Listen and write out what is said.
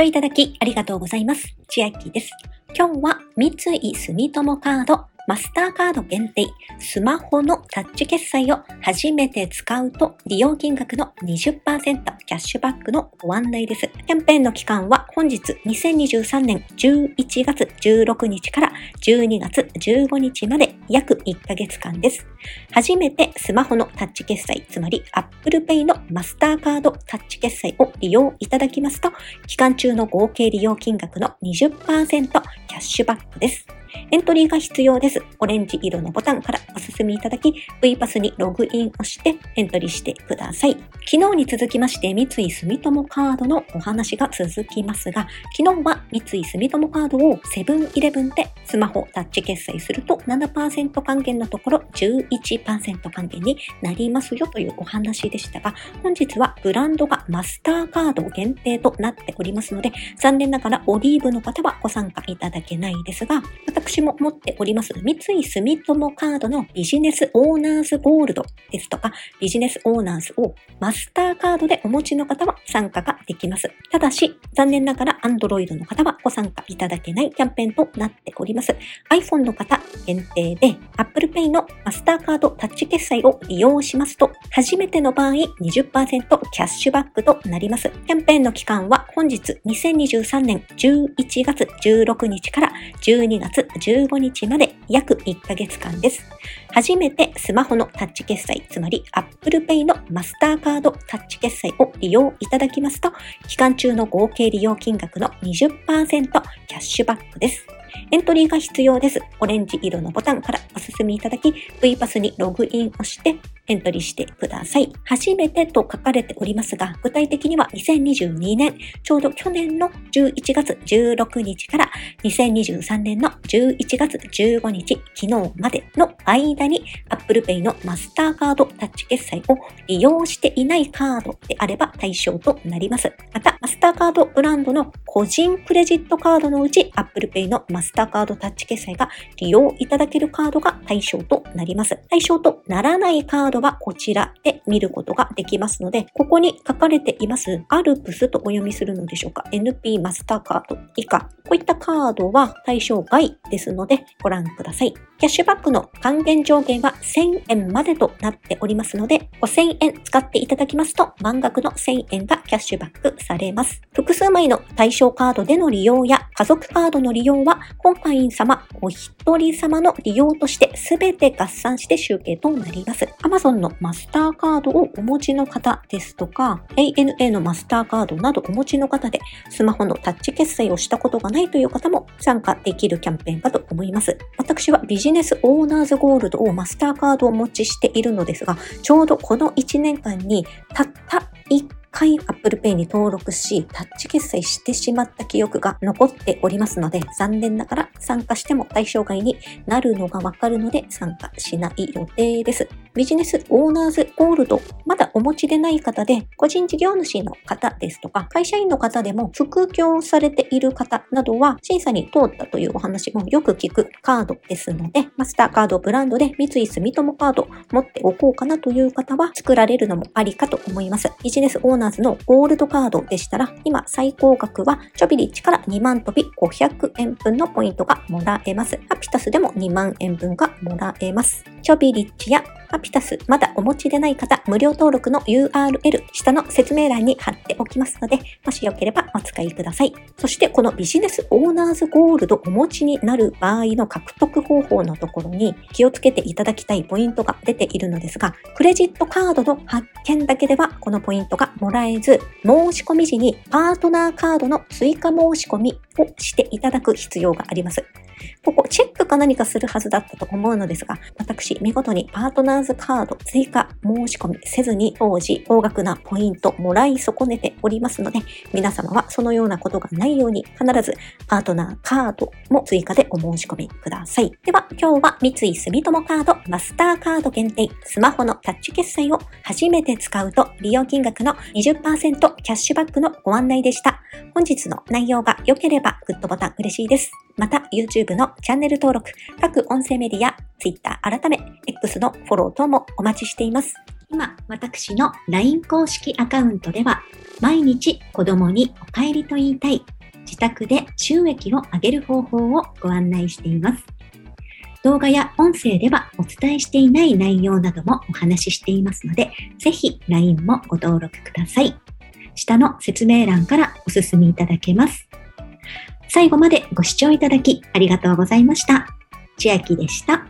聴いただきありがとうございます。千秋です。今日は三井住友カードマスターカード限定スマホのタッチ決済を初めて使うと利用金額の20%キャッシュバックのご案内です。キャンペーンの期間は本日2023年11月16日から12月15日まで約1ヶ月間です。初めてスマホのタッチ決済、つまり Apple Pay のマスターカードタッチ決済を利用いただきますと、期間中の合計利用金額の20%キャッシュバックです。エントリーが必要です。オレンジ色のボタンからお進みいただき、V パスにログインをしてエントリーしてください。昨日に続きまして、三井住友カードのお話が続きますが、昨日は三井住友カードをセブンイレブンでスマホタッチ決済すると7%還元のところ11%還元になりますよというお話でしたが、本日はブランドがマスターカード限定となっておりますので、残念ながらオリーブの方はご参加いただけないですが、私も持っております三井住友カードのビジネスオーナーズゴールドですとか、ビジネスオーナーズをマスターカードでお持ちの方は参加ができます。ただし、残念ながら Android の方はご参加いただけないキャンペーンとなっております。iPhone の方限定で Apple Pay のマスターカードタッチ決済を利用しますと、初めての場合20%キャッシュバックとなります。キャンペーンの期間は本日2023年11月16日から12月15日まで約1ヶ月間です。初めてスマホのタッチ決済、つまり Apple Pay のマスターカードタッチ決済を利用いただきますと、期間中の合計利用金額の20%キャッシュバックです。エントリーが必要です。オレンジ色のボタンからお進みいただき、V パスにログインをしてエントリーしてください。初めてと書かれておりますが、具体的には2022年、ちょうど去年の11月16日から2023年の11月15日、昨日までの間に Apple Pay のマスターカードタッチ決済を利用していないカードであれば対象となります。また、マスターカードブランドの個人クレジットカードのうち Apple Pay のマスターカードタッチ決済が利用いただけるカードが対象となります。対象とならないカードはこちらで見ることができますので、ここに書かれていますアルプスとお読みするのでしょうか ?NP マスターカード以下。こういったカードは対象外ですのでご覧ください。キャッシュバックの還元上限は1000円までとなっておりますので、5000円使っていただきますと満額の1000円がキャッシュバックされます。複数枚の対象カードでの利用や家族カードの利用は、今会員様お一人様の利用として全て合算して集計となります。Amazon のマスターカードをお持ちの方ですとか、ANA のマスターカードなどお持ちの方で、スマホのタッチ決済をしたことがないという方も参加できるキャンペーンかと思います。私はビジジネスオーナーズゴールドをマスターカードをお持ちしているのですが、ちょうどこの1年間にたった1回 Apple Pay に登録し、タッチ決済してしまった記憶が残っておりますので、残念ながら参加しても対象外になるのがわかるので参加しない予定です。ビジネスオーナーズゴールド、まだお持ちでない方で、個人事業主の方ですとか、会社員の方でも副業されている方などは、審査に通ったというお話もよく聞くカードですので、マスターカードブランドで三井住友カード持っておこうかなという方は、作られるのもありかと思います。ビジネスオーナーズのゴールドカードでしたら、今最高額はチョビリッチから2万飛び500円分のポイントがもらえます。ハピタスでも2万円分がもらえます。チョビリッチやハピタスまだお持ちでない方、無料登録の URL 下の説明欄に貼っておきますので、もしよければお使いください。そしてこのビジネスオーナーズゴールドお持ちになる場合の獲得方法のところに気をつけていただきたいポイントが出ているのですが、クレジットカードの発見だけではこのポイントがもらえず、申し込み時にパートナーカードの追加申し込みをしていただく必要があります。ここチェックか何かするはずだったと思うのですが、私、見事にパートナーズカード追加申し込みせずに当時高額なポイントもらい損ねておりますので、皆様はそのようなことがないように必ずパートナーカードも追加でお申し込みください。では、今日は三井住友カードマスターカード限定スマホのタッチ決済を初めて使うと利用金額の20%キャッシュバックのご案内でした。本日の内容が良ければグッドボタン嬉しいです。また YouTube のチャンネル登録、各音声メディア、Twitter 改め X のフォロー等もお待ちしています。今、私の LINE 公式アカウントでは、毎日子供にお帰りと言いたい、自宅で収益を上げる方法をご案内しています。動画や音声ではお伝えしていない内容などもお話ししていますので、ぜひ LINE もご登録ください。下の説明欄からお進みいただけます。最後までご視聴いただきありがとうございました。千秋でした。